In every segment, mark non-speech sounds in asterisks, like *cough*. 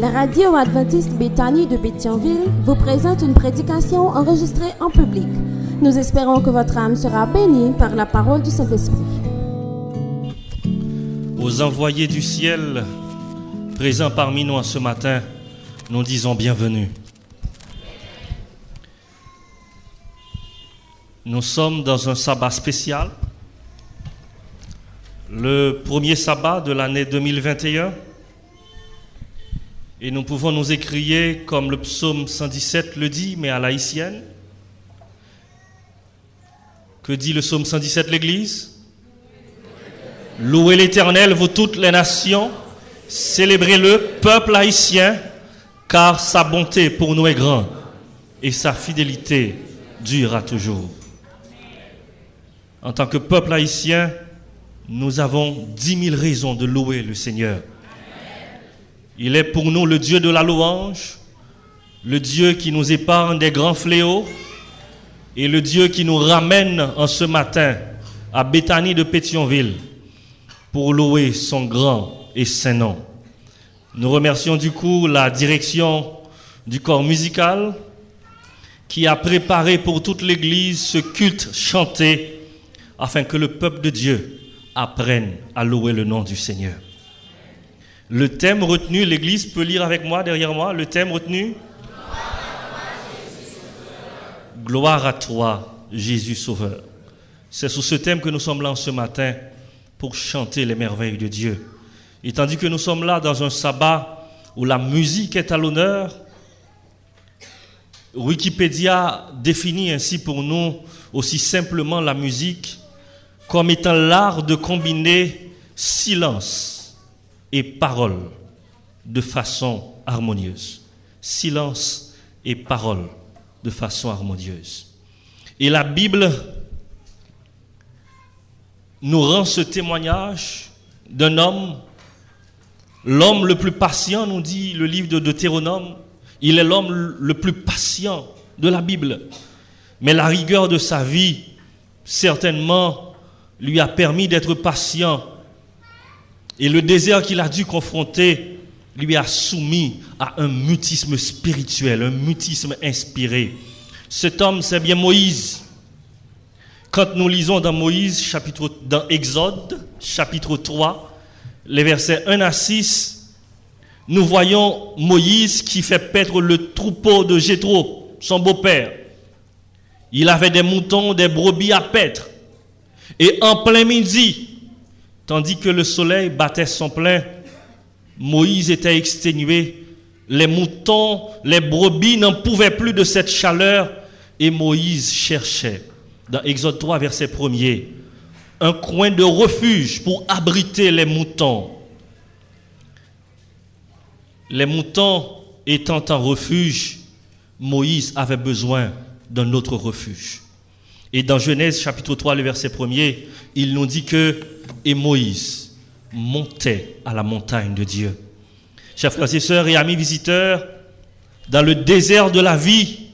La radio adventiste Béthanie de Béthionville vous présente une prédication enregistrée en public. Nous espérons que votre âme sera bénie par la parole du Saint-Esprit. Aux envoyés du ciel présents parmi nous ce matin, nous disons bienvenue. Nous sommes dans un sabbat spécial, le premier sabbat de l'année 2021. Et nous pouvons nous écrier comme le psaume 117 le dit, mais à l'haïtienne. Que dit le psaume 117 l'Église? Louez l'Éternel, vous toutes les nations, célébrez-le, peuple haïtien, car sa bonté pour nous est grande et sa fidélité durera toujours. En tant que peuple haïtien, nous avons dix mille raisons de louer le Seigneur. Il est pour nous le Dieu de la louange, le Dieu qui nous épargne des grands fléaux et le Dieu qui nous ramène en ce matin à Béthanie de Pétionville pour louer son grand et saint nom. Nous remercions du coup la direction du corps musical qui a préparé pour toute l'Église ce culte chanté afin que le peuple de Dieu apprenne à louer le nom du Seigneur. Le thème retenu, l'Église peut lire avec moi derrière moi, le thème retenu? Gloire à toi, Jésus Sauveur. C'est sous ce thème que nous sommes là ce matin pour chanter les merveilles de Dieu. Et tandis que nous sommes là dans un sabbat où la musique est à l'honneur, Wikipédia définit ainsi pour nous aussi simplement la musique comme étant l'art de combiner silence et parole de façon harmonieuse. Silence et parole de façon harmonieuse. Et la Bible nous rend ce témoignage d'un homme, l'homme le plus patient, nous dit le livre de Deutéronome, il est l'homme le plus patient de la Bible. Mais la rigueur de sa vie, certainement, lui a permis d'être patient. Et le désert qu'il a dû confronter lui a soumis à un mutisme spirituel, un mutisme inspiré. Cet homme, c'est bien Moïse. Quand nous lisons dans Moïse, chapitre, dans Exode, chapitre 3, les versets 1 à 6, nous voyons Moïse qui fait paître le troupeau de Jétro, son beau-père. Il avait des moutons, des brebis à paître. Et en plein midi, tandis que le soleil battait son plein, Moïse était exténué. Les moutons, les brebis n'en pouvaient plus de cette chaleur. Et Moïse cherchait, dans Exode 3, verset 1er, un coin de refuge pour abriter les moutons. Les moutons étant en refuge, Moïse avait besoin d'un autre refuge. Et dans Genèse chapitre 3, le verset 1er, il nous dit que et Moïse montait à la montagne de Dieu. Chers frères et sœurs et amis visiteurs, dans le désert de la vie,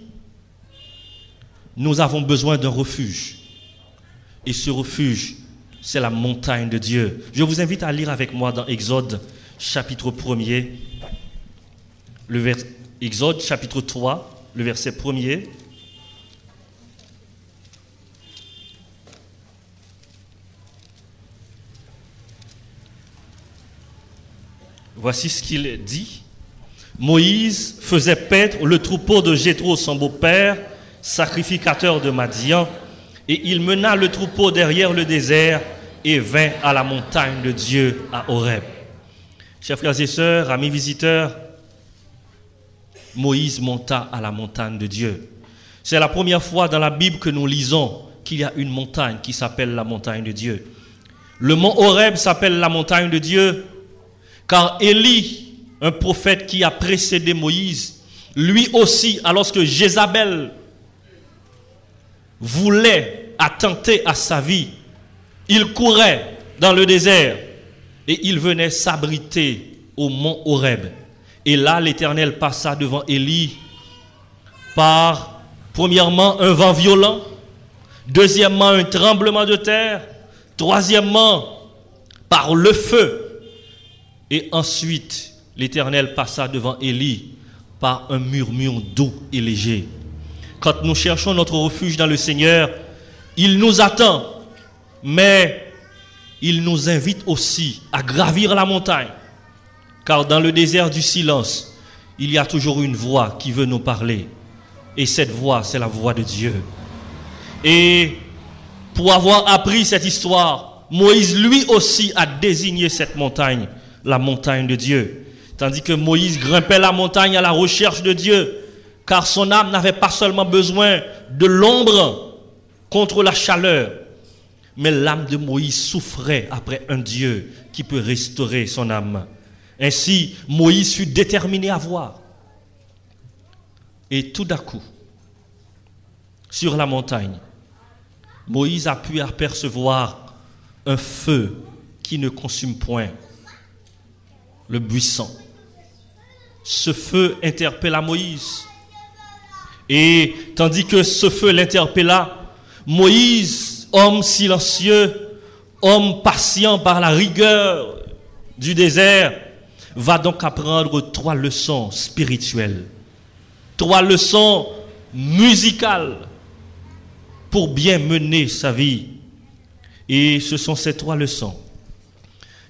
nous avons besoin d'un refuge. Et ce refuge, c'est la montagne de Dieu. Je vous invite à lire avec moi dans Exode chapitre 1er, le Exode chapitre 3, le verset 1er. Voici ce qu'il dit. Moïse faisait paître le troupeau de Jétro, son beau-père, sacrificateur de Madian, et il mena le troupeau derrière le désert et vint à la montagne de Dieu à Horeb. Chers frères et sœurs, amis visiteurs, Moïse monta à la montagne de Dieu. C'est la première fois dans la Bible que nous lisons qu'il y a une montagne qui s'appelle la montagne de Dieu. Le mont Horeb s'appelle la montagne de Dieu car Élie, un prophète qui a précédé Moïse, lui aussi, alors que Jézabel voulait attenter à sa vie, il courait dans le désert et il venait s'abriter au mont Horeb. Et là, l'Éternel passa devant Élie par, premièrement, un vent violent, deuxièmement, un tremblement de terre, troisièmement, par le feu, et ensuite l'Éternel passa devant Élie par un murmure doux et léger. Quand nous cherchons notre refuge dans le Seigneur, il nous attend, mais il nous invite aussi à gravir la montagne. Car dans le désert du silence, il y a toujours une voix qui veut nous parler. Et cette voix, c'est la voix de Dieu. Et pour avoir appris cette histoire, Moïse lui aussi a désigné cette montagne, la montagne de Dieu. Tandis que Moïse grimpait la montagne à la recherche de Dieu, car son âme n'avait pas seulement besoin de l'ombre contre la chaleur, mais l'âme de Moïse souffrait après un Dieu qui peut restaurer son âme. Ainsi, Moïse fut déterminé à voir. Et tout d'un coup, sur la montagne, Moïse a pu apercevoir un feu qui ne consume point le buisson. Ce feu interpella Moïse. Et tandis que ce feu l'interpella, Moïse, homme silencieux, homme patient par la rigueur du désert, va donc apprendre trois leçons spirituelles, trois leçons musicales pour bien mener sa vie. Et ce sont ces trois leçons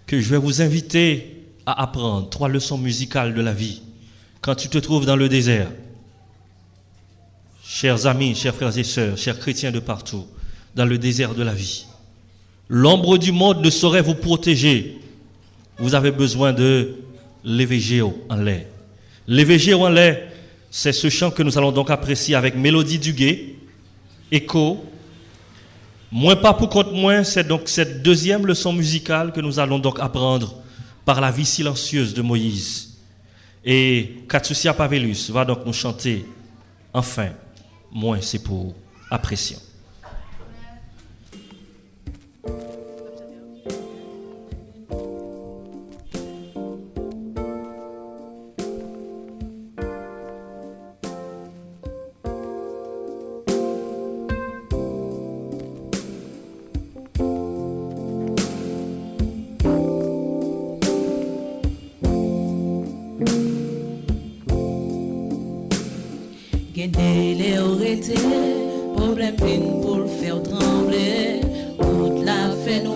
que je vais vous inviter à apprendre, trois leçons musicales de la vie, quand tu te trouves dans le désert. Chers amis, chers frères et sœurs, chers chrétiens de partout, dans le désert de la vie, l'ombre du monde ne saurait vous protéger. Vous avez besoin de l'évégéo en lait. L'évégéo en lait, c'est ce chant que nous allons donc apprécier avec Mélodie Duguay, Écho. Moins pas pour compte moins, c'est donc cette deuxième leçon musicale que nous allons donc apprendre par la vie silencieuse de Moïse. Et Katsusia Pavelus va donc nous chanter Enfin, moins c'est pour apprécier. Gen dele ou rete, problem vin pou l fè ou tremble, kout la fè nou.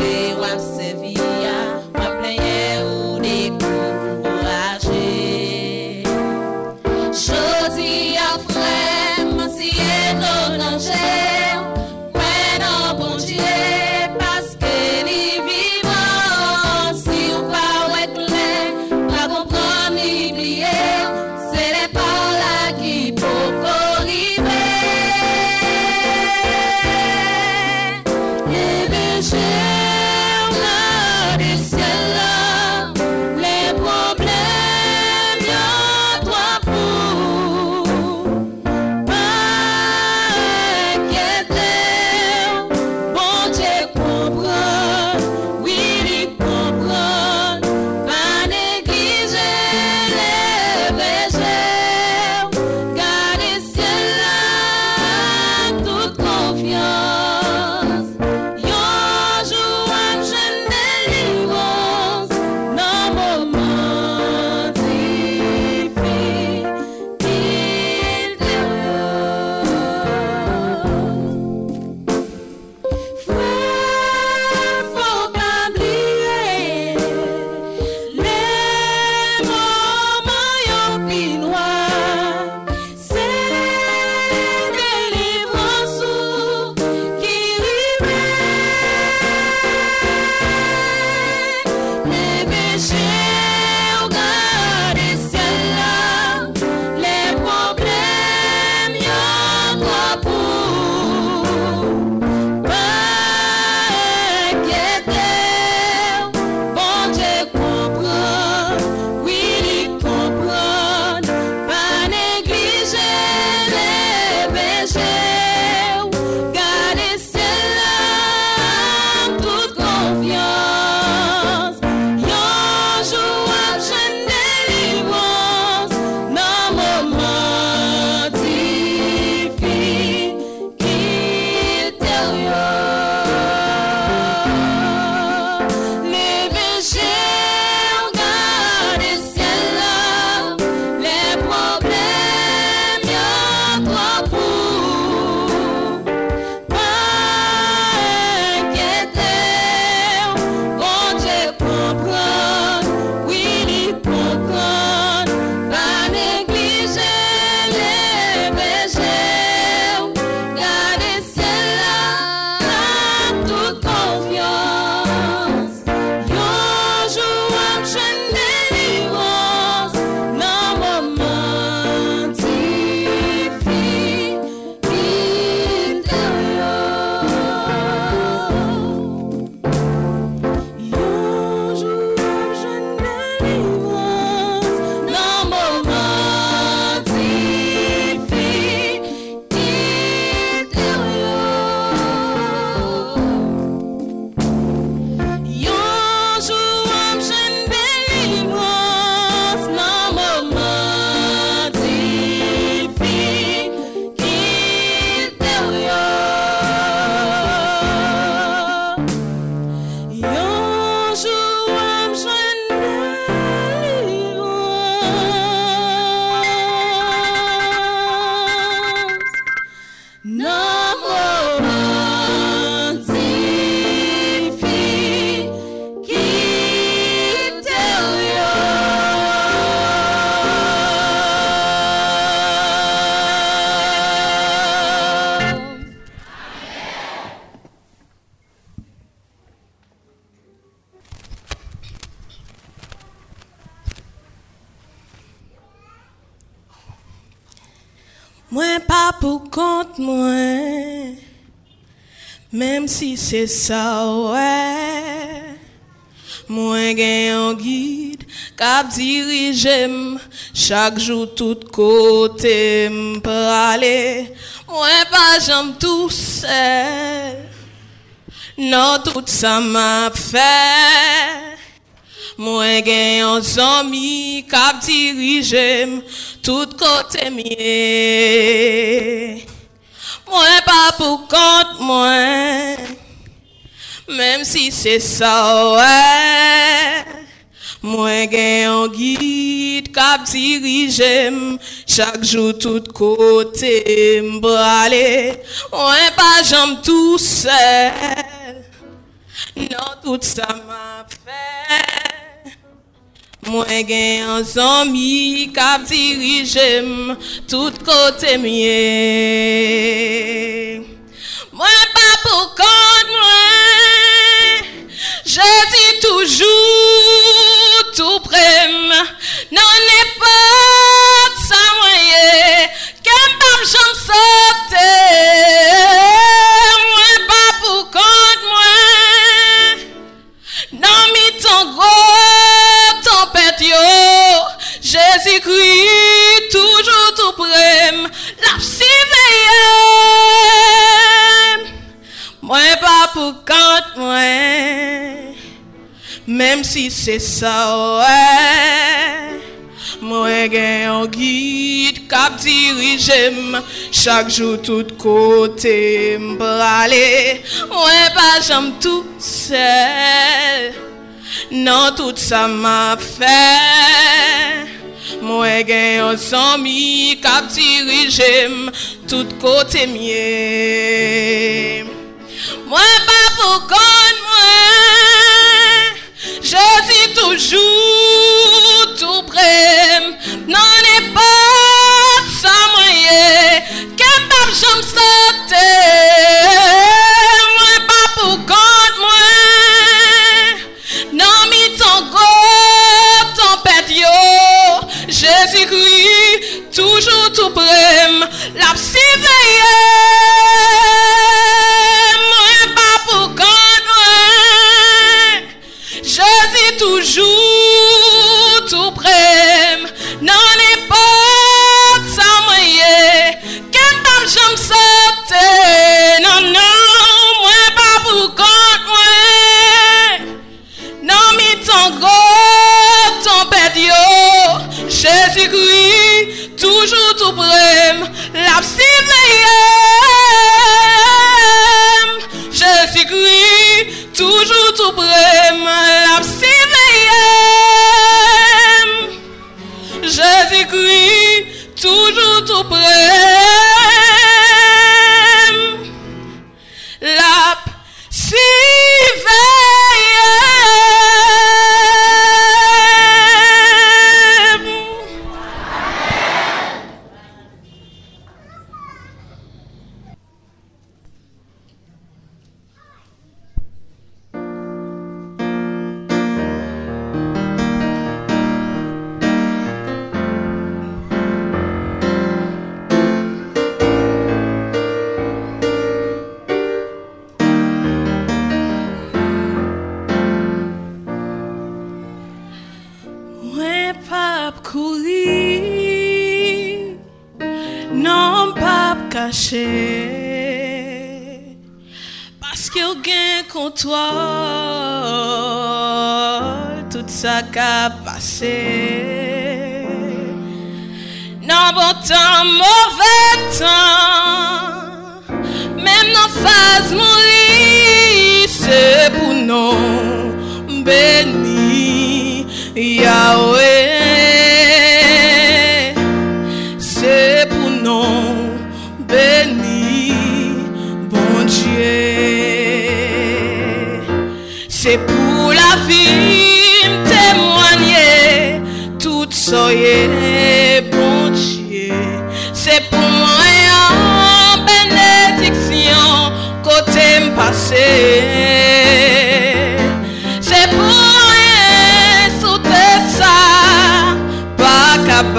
C'est ça ouais. Moi gagne un guide cap dirige chaque jour tout côté pour aller. Moi pas j'aime tout seul. Non tout ça m'a fait. Moi gagne un ami cap dirige tout côté. Moi pas pour compte moi. Même si c'est ça ouais. Moi gagne un guide cap dirige chaque jour tout côté m'braler. Moi pas j'aime tout seul. Non tout ça m'a fait. Moi gen un ami cap dirige tout côté mieux. Moi pas pour compte moi. Je toujours tout près. Non n'est pas ça moyen. Qu'un pas j'en sauter. Moi pas pour compte moi. Non mi ton gros tempête yo. Jésus-Christ toujours tout près. La veille. Mwen pa pou kant mwen, Mem si se sa wè, Mwen gen yon gid kap dirijem, Chak jou tout kote mbrale, Mwen pa jam tout sel, Nan tout sa ma fè, Mwen gen yon zami kap dirijem, Tout kote mye. Moi pas pour compte moi. Je dis toujours tout près. Non n'est pas ça moyen. Qu'un pas j'aime sauter. Moi pas pour compte moi. Non mi ton gros yo. Jésus-Christ toujours tout près. La Moi toujou tou prem Nan nepot sa mwenye Ken tam jom sote Nan nan mwen pa pou kont mwen. Nan mi tan go tan ped yo Jezi koui toujou tou prem La psi vleyem. Jezi koui toujou tou prem La psi Toujours tout près.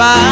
Ça,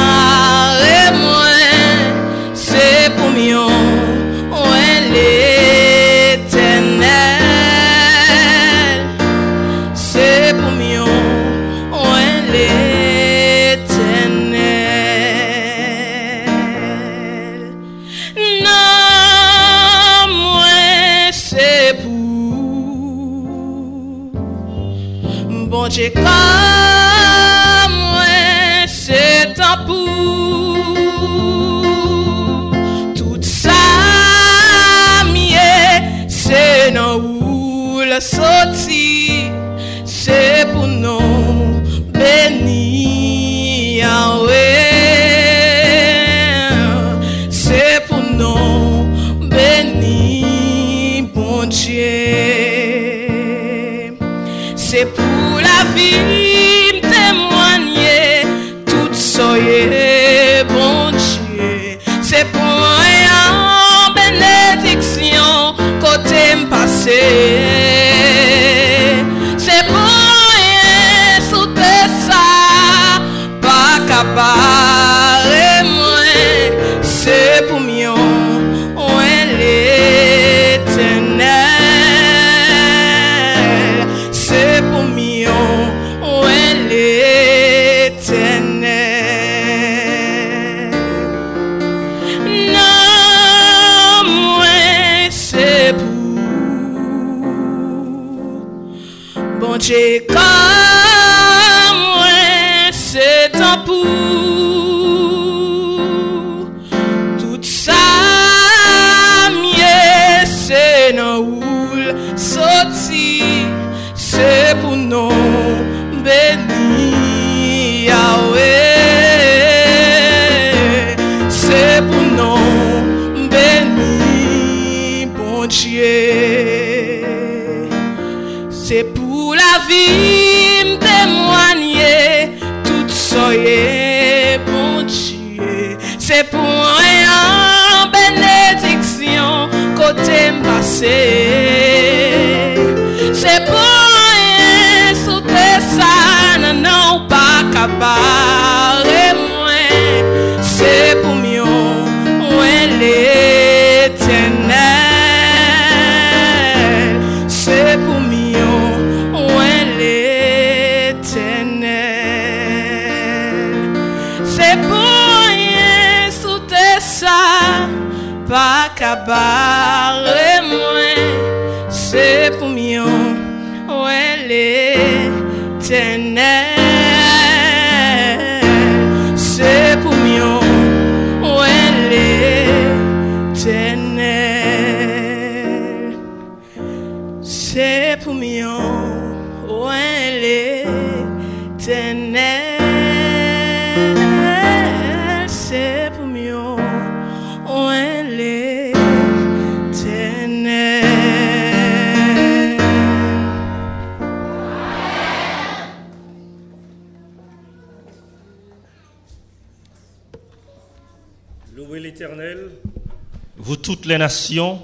les nations,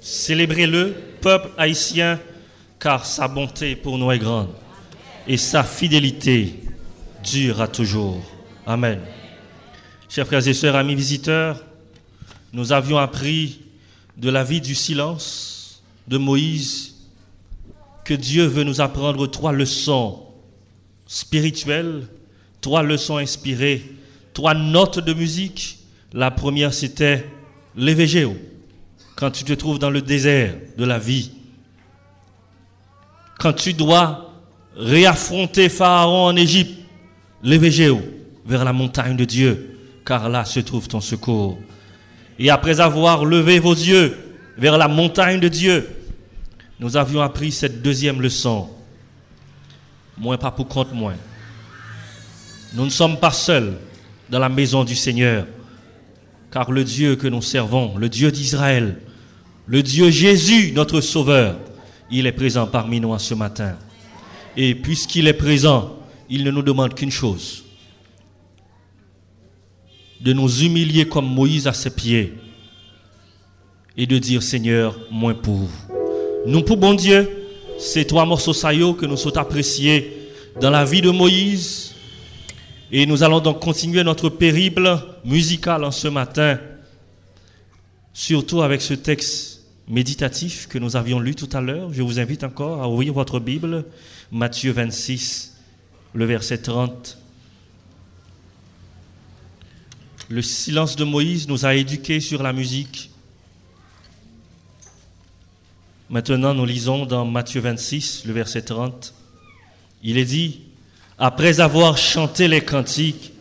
célébrez-le, peuple haïtien, car sa bonté pour nous est grande et sa fidélité dure à toujours. Amen. Chers frères et sœurs, amis visiteurs, nous avions appris de la vie du silence de Moïse que Dieu veut nous apprendre trois leçons spirituelles, trois leçons inspirées, trois notes de musique. La première, c'était l'évégéo, quand tu te trouves dans le désert de la vie, quand tu dois réaffronter Pharaon en Égypte, l'évégéo, vers la montagne de Dieu, car là se trouve ton secours. Et après avoir levé vos yeux vers la montagne de Dieu, nous avions appris cette deuxième leçon. Moins pas pour compte moins. Nous ne sommes pas seuls dans la maison du Seigneur, car le Dieu que nous servons, le Dieu d'Israël, le Dieu Jésus, notre Sauveur, il est présent parmi nous ce matin. Et puisqu'il est présent, il ne nous demande qu'une chose, de nous humilier comme Moïse à ses pieds et de dire Seigneur, moins pour. Nous pour bon Dieu, ces trois morceaux saillots que nous sommes appréciés dans la vie de Moïse. Et nous allons donc continuer notre périple musical en ce matin, surtout avec ce texte méditatif que nous avions lu tout à l'heure. Je vous invite encore à ouvrir votre Bible, Matthieu 26, le verset 30. Le silence de Moïse nous a éduqués sur la musique. Maintenant, nous lisons dans Matthieu 26, le verset 30. Il est dit, après avoir chanté les cantiques,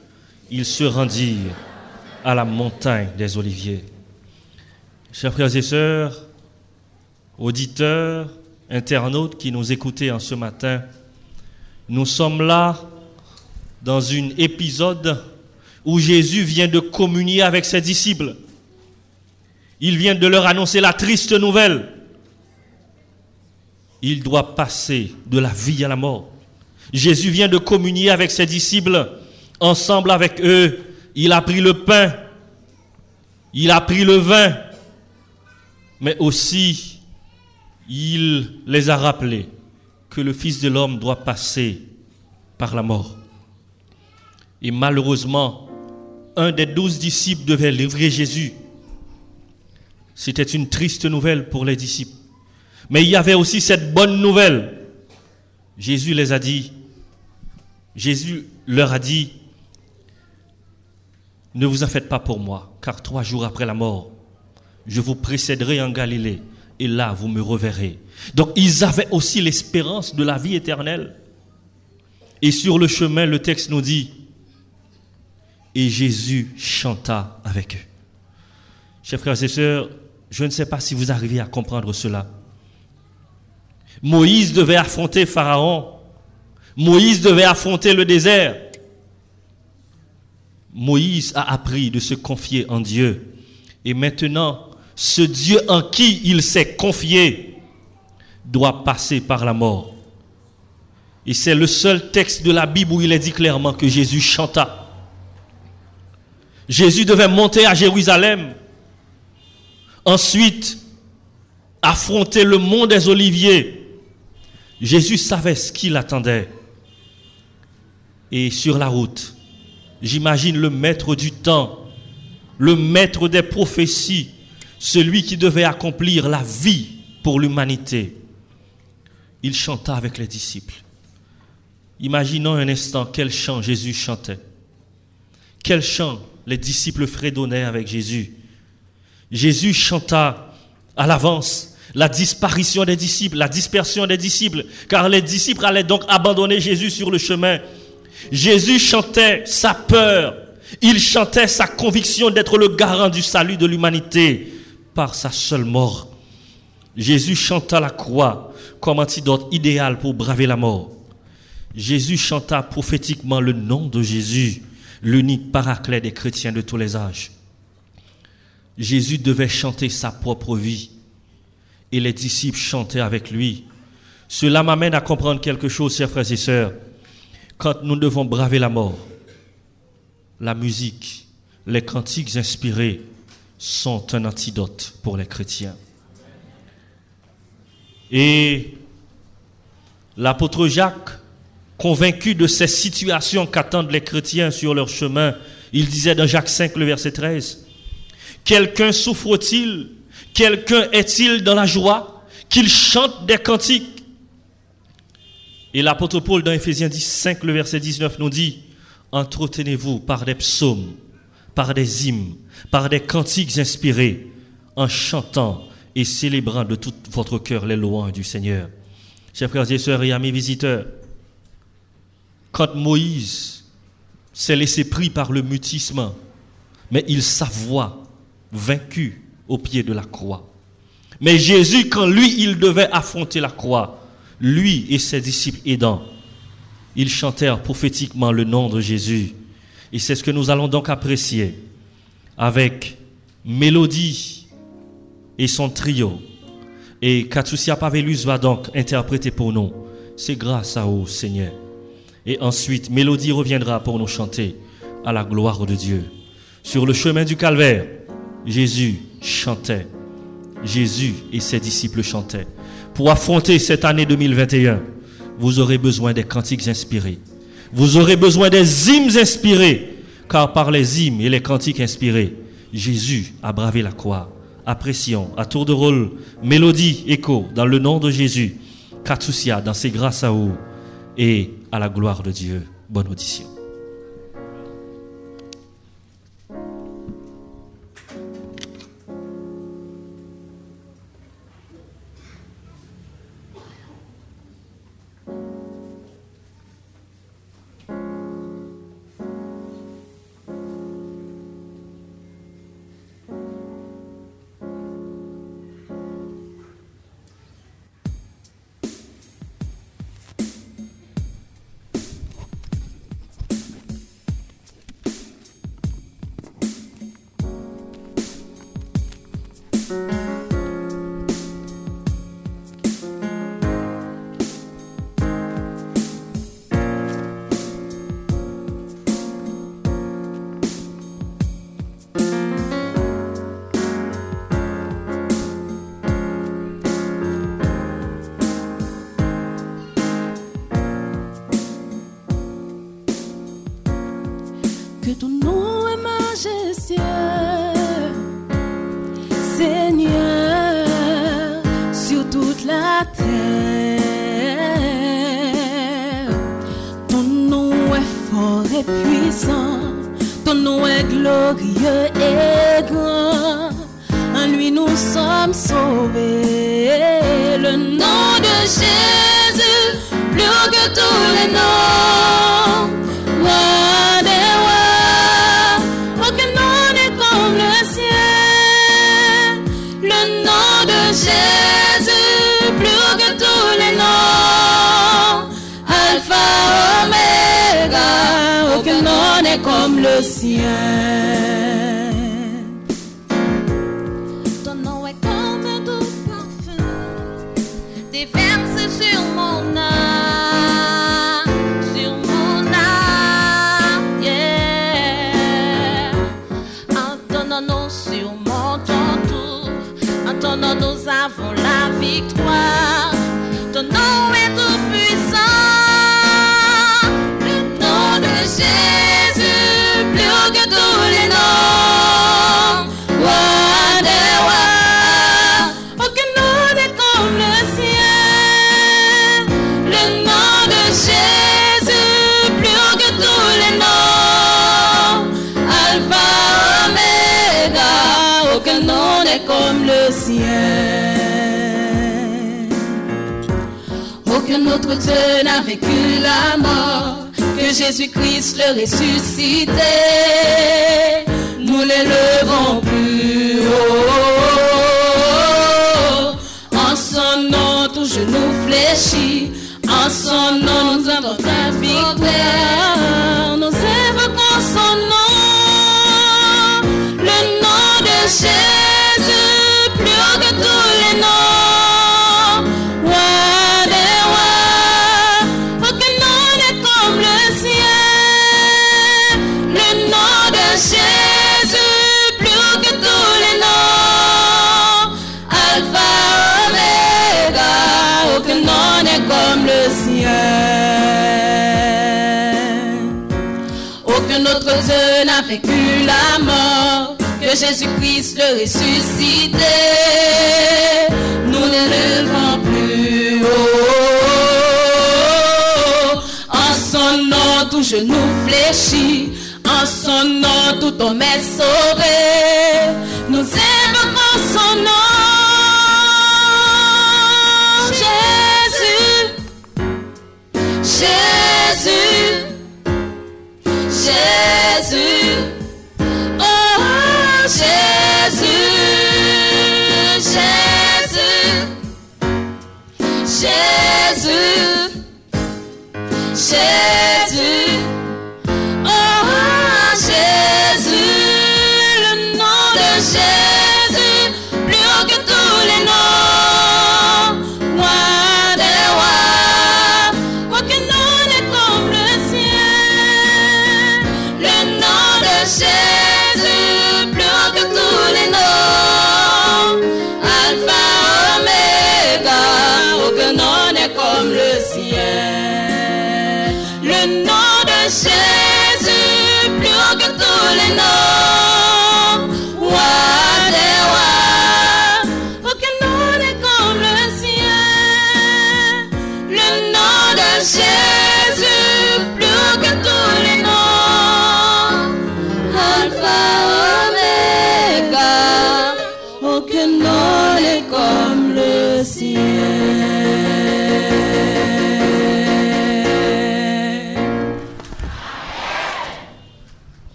ils se rendirent à la montagne des Oliviers. Chers frères et sœurs, auditeurs, internautes qui nous écoutez en ce matin, nous sommes là dans un épisode où Jésus vient de communier avec ses disciples. Il vient de leur annoncer la triste nouvelle. Il doit passer de la vie à la mort. Jésus vient de communier avec ses disciples. Ensemble avec eux, il a pris le pain, il a pris le vin, mais aussi il les a rappelés que le Fils de l'homme doit passer par la mort. Et malheureusement, un des douze disciples devait livrer Jésus. C'était une triste nouvelle pour les disciples. Mais il y avait aussi cette bonne nouvelle. Jésus les a dit, Jésus leur a dit, ne vous en faites pas pour moi, car trois jours après la mort, je vous précéderai en Galilée, et là vous me reverrez. Donc ils avaient aussi l'espérance de la vie éternelle. Et sur le chemin, le texte nous dit, et Jésus chanta avec eux. Chers frères et sœurs, je ne sais pas si vous arrivez à comprendre cela. Moïse devait affronter Pharaon. Moïse devait affronter le désert. Moïse a appris de se confier en Dieu. Et maintenant, ce Dieu en qui il s'est confié doit passer par la mort. Et c'est le seul texte de la Bible où il est dit clairement que Jésus chanta. Jésus devait monter à Jérusalem. Ensuite, affronter le mont des Oliviers. Jésus savait ce qu'il attendait. Et sur la route, J'imagine le maître du temps, le maître des prophéties, celui qui devait accomplir la vie pour l'humanité. Il chanta avec les disciples. Imaginons un instant quel chant Jésus chantait. Quel chant les disciples fredonnaient avec Jésus. Jésus chanta à l'avance la disparition des disciples, la dispersion des disciples, car les disciples allaient donc abandonner Jésus sur le chemin Jésus chantait sa peur, il chantait sa conviction d'être le garant du salut de l'humanité par sa seule mort. Jésus chanta la croix comme antidote idéal pour braver la mort. Jésus chanta prophétiquement le nom de Jésus, l'unique paraclet des chrétiens de tous les âges. Jésus devait chanter sa propre vie et les disciples chantaient avec lui. Cela m'amène à comprendre quelque chose, chers frères et sœurs quand nous devons braver la mort, la musique, les cantiques inspirés sont un antidote pour les chrétiens. Et l'apôtre Jacques, convaincu de ces situations qu'attendent les chrétiens sur leur chemin, il disait dans Jacques 5, le verset 13, Quelqu'un souffre-t-il? Quelqu'un est-il dans la joie? Qu'il chante des cantiques? Et l'apôtre Paul dans Ephésiens 5, le verset 19 nous dit, entretenez-vous par des psaumes, par des hymnes, par des cantiques inspirés, en chantant et célébrant de tout votre cœur les louanges du Seigneur. Chers frères et sœurs et amis visiteurs, quand Moïse s'est laissé pris par le mutisme, mais il s'avoua vaincu au pied de la croix. Mais Jésus, quand lui, il devait affronter la croix, lui et ses disciples aidants, ils chantèrent prophétiquement le nom de Jésus. Et c'est ce que nous allons donc apprécier avec Mélodie et son trio. Et Katsusia Pavelus va donc interpréter pour nous. C'est grâce à vous, Seigneur. Et ensuite, Mélodie reviendra pour nous chanter à la gloire de Dieu. Sur le chemin du calvaire, Jésus chantait. Jésus et ses disciples chantaient. Pour affronter cette année 2021, vous aurez besoin des cantiques inspirés. Vous aurez besoin des hymnes inspirés. Car par les hymnes et les cantiques inspirés, Jésus a bravé la croix. Apprécions à tour de rôle, mélodie, écho, dans le nom de Jésus. Katsusia dans ses grâces à vous et à la gloire de Dieu. Bonne audition. N'est comme le ciel. Ton nom est comme un doux parfum déversé sur mon âme, sur mon âme, yeah. En ton nom surmontons tout, en ton nom nous avons la victoire. Dieu n'a vécu la mort que Jésus-Christ le ressuscité. Nous l'élevons plus haut. En son nom, tout genou fléchit. En son nom, nous avons la victoire. Nous évoquons son nom. Le nom de Jésus, Autre Dieu n'a vécu la mort que Jésus-Christ le ressuscité. Nous n'élevons plus. En son nom, tout genou fléchit. En son nom, tout homme est sauvé. Jésus, plus haut que tous les noms.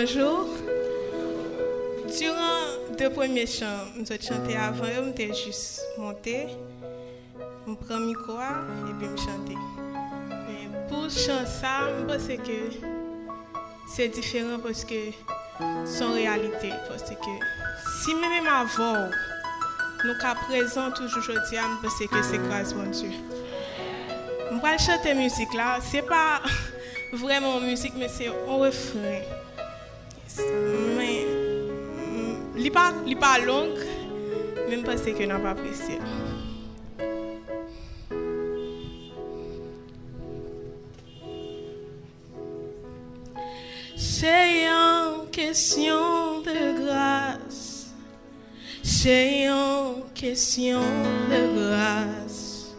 Bonjour. Durant deux premiers chants, nous avons chanté avant, on était juste monté. On prend le micro et puis chanter. Mais pour chanter ça, je pense que c'est différent parce que son réalité. Parce que si même avant, nous cas présent toujours aujourd'hui, je pense que c'est grâce mon Dieu. Je vais chanter musique là, c'est pas *laughs* vraiment musique, mais c'est un refrain. Mais, il pas, li pas long, même parce que n'a pas apprécié. C'est une question de grâce. C'est une question de grâce.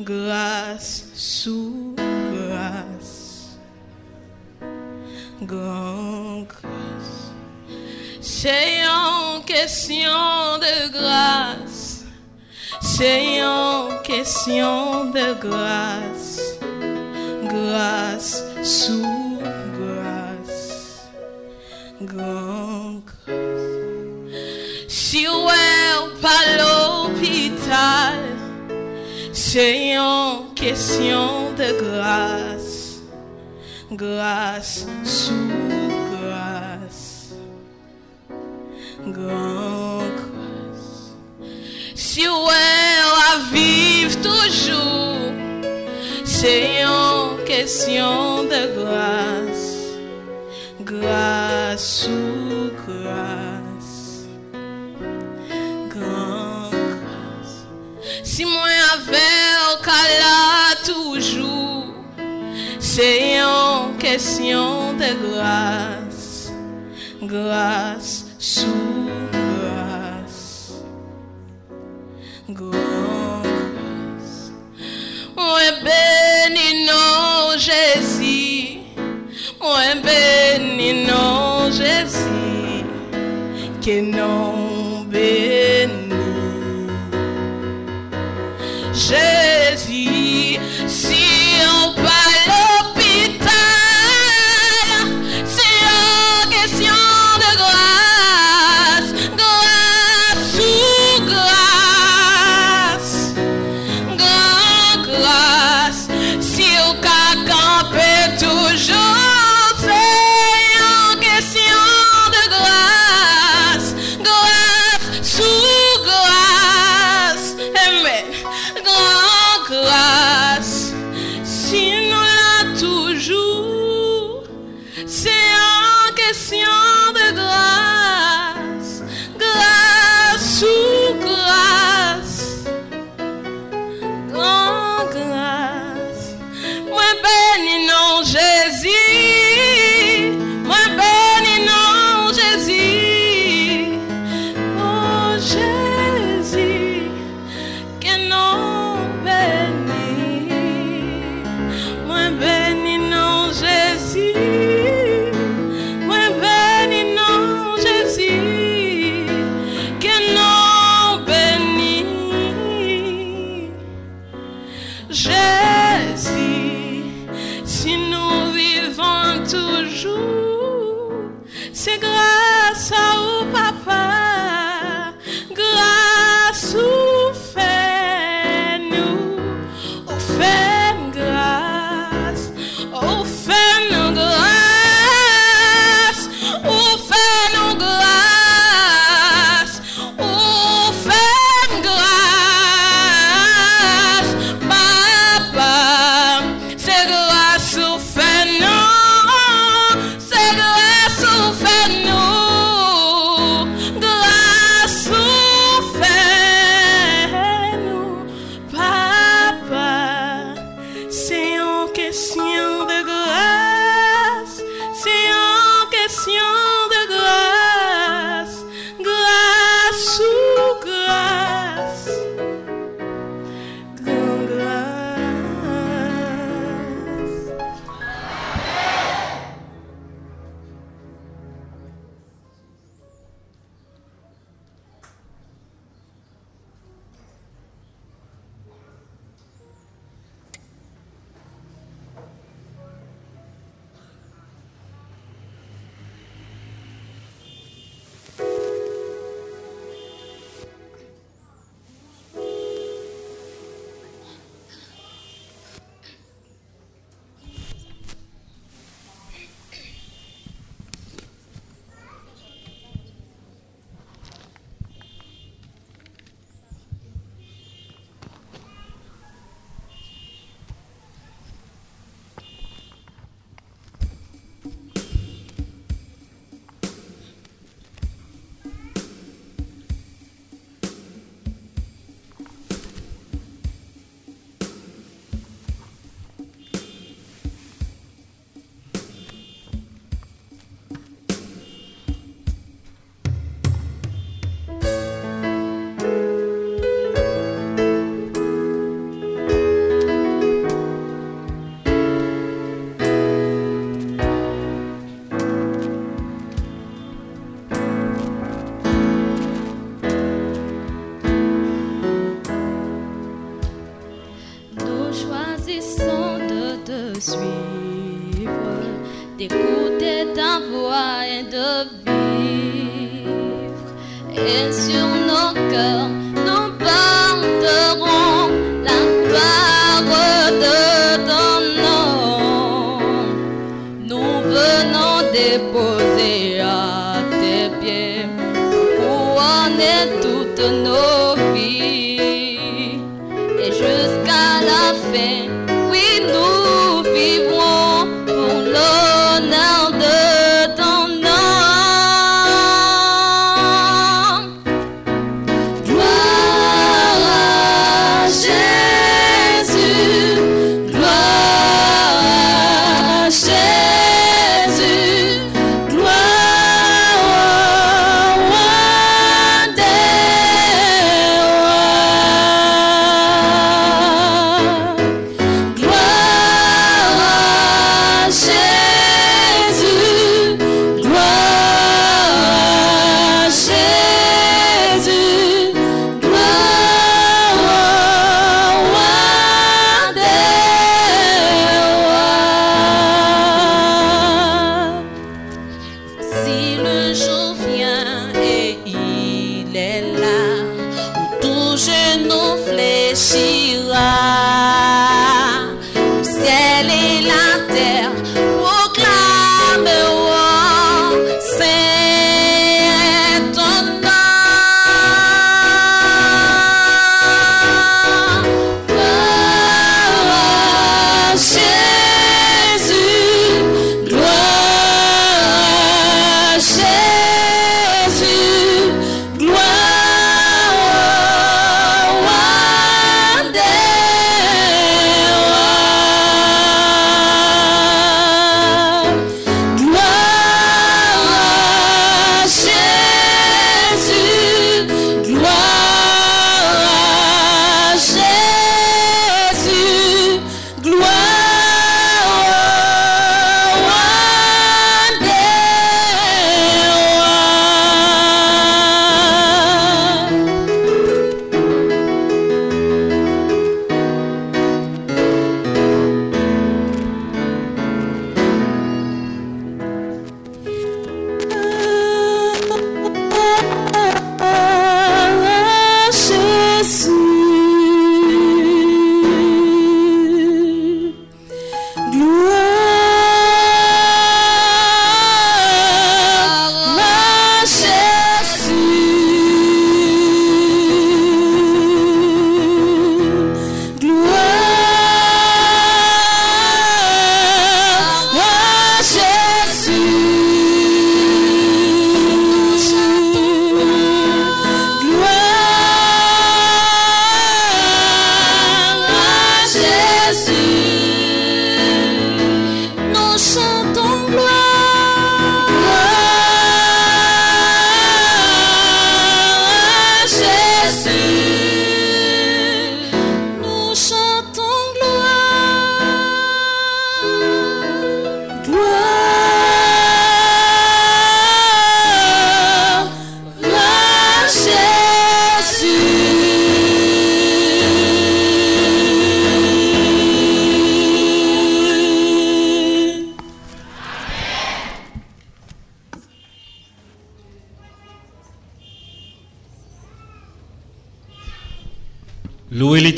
Grâce sous Grâce. C'est une question de grâce. C'est une question de grâce. Grâce sous grâce. Grand grâce. Si ouais pas l'hôpital, c'est une question de grâce. Grâce sous grâce. Si ouais à vivre toujours, c'est une question de grâce. Grâce sous grâce. Grand grâce. Si moi là toujours, c'est une question de grâce. Grâce sous grâce. Grand grâce. Moi béni non Jésus. Moi béni non Jésus. Que non couronner toutes nos vies. Et jusqu'à la fin,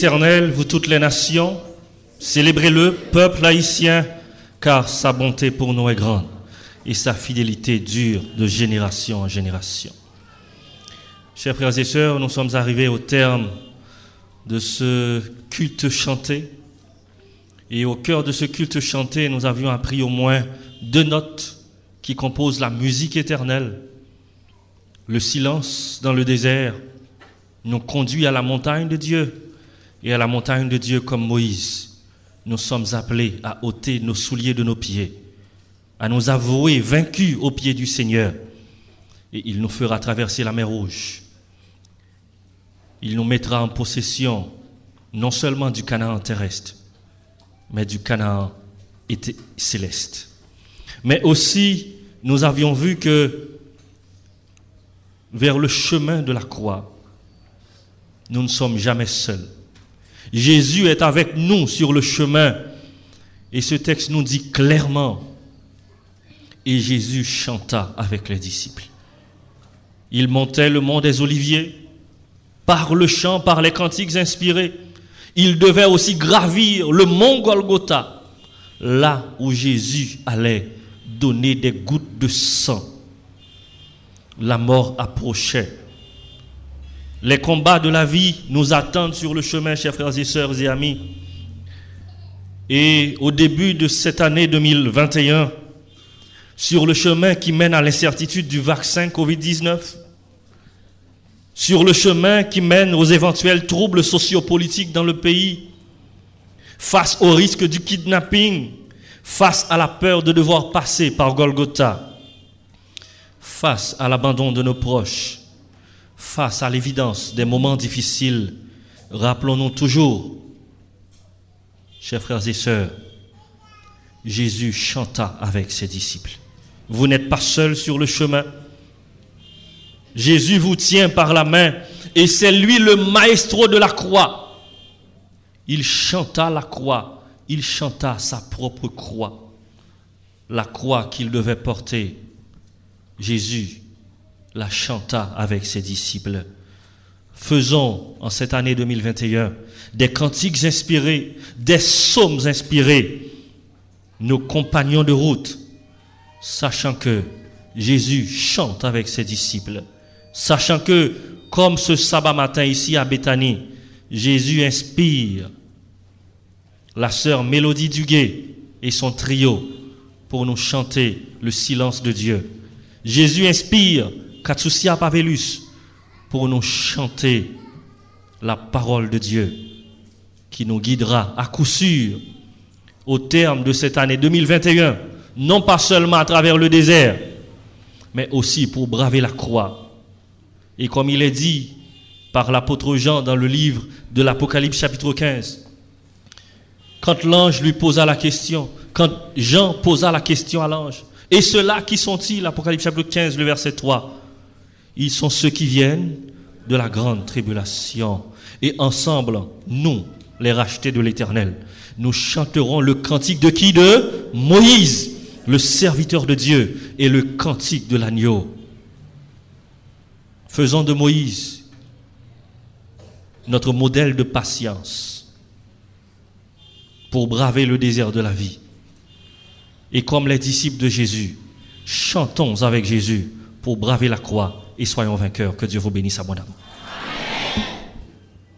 l'Éternel, vous toutes les nations, célébrez-le, peuple haïtien, car sa bonté pour nous est grande et sa fidélité dure de génération en génération. Chers frères et sœurs, nous sommes arrivés au terme de ce culte chanté. Et au cœur de ce culte chanté, nous avions appris au moins deux notes qui composent la musique éternelle. Le silence dans le désert nous conduit à la montagne de Dieu. Et à la montagne de Dieu comme Moïse, nous sommes appelés à ôter nos souliers de nos pieds, à nous avouer vaincus au pied du Seigneur. Et il nous fera traverser la mer rouge. Il nous mettra en possession non seulement du Canaan terrestre, mais du Canaan céleste. Mais aussi, nous avions vu que vers le chemin de la croix, nous ne sommes jamais seuls. Jésus est avec nous sur le chemin Et ce texte nous dit clairement, et Jésus chanta avec les disciples. Il montait le mont des Oliviers, par le chant, par les cantiques inspirés. Il devait aussi gravir le mont Golgotha, là où Jésus allait donner des gouttes de sang. La mort approchait. Les combats de la vie nous attendent sur le chemin, chers frères et sœurs et amis. Et au début de cette année 2021, sur le chemin qui mène à l'incertitude du vaccin Covid-19, sur le chemin qui mène aux éventuels troubles sociopolitiques dans le pays, face au risque du kidnapping, face à la peur de devoir passer par Golgotha, face à l'abandon de nos proches, face à l'évidence des moments difficiles, rappelons-nous toujours, chers frères et sœurs, Jésus chanta avec ses disciples. Vous n'êtes pas seul sur le chemin. Jésus vous tient par la main et c'est lui le maestro de la croix. Il chanta la croix, il chanta sa propre croix, la croix qu'il devait porter. Jésus la chanta avec ses disciples. Faisons en cette année 2021 des cantiques inspirés, des psaumes inspirés, nos compagnons de route, sachant que Jésus chante avec ses disciples sachant que, comme ce sabbat matin ici à Béthanie, Jésus inspire la sœur Mélodie Duguay et son trio pour nous chanter le silence de Dieu. Jésus inspire Katsusia Pavelus pour nous chanter la parole de Dieu qui nous guidera à coup sûr au terme de cette année 2021, non pas seulement à travers le désert, mais aussi pour braver la croix et comme il est dit par l'apôtre Jean dans le livre de l'Apocalypse chapitre 15, quand l'ange lui posa la question, quand Jean posa la question à l'ange, et ceux-là qui sont-ils? Apocalypse chapitre 15, le verset 3. Ils sont ceux qui viennent de la grande tribulation. Et ensemble, nous, les rachetés de l'Éternel, nous chanterons le cantique de qui? De Moïse, le serviteur de Dieu, et le cantique de l'agneau. Faisons de Moïse notre modèle de patience pour braver le désert de la vie. Et comme les disciples de Jésus, chantons avec Jésus pour braver la croix et soyons vainqueurs. Que Dieu vous bénisse abondamment.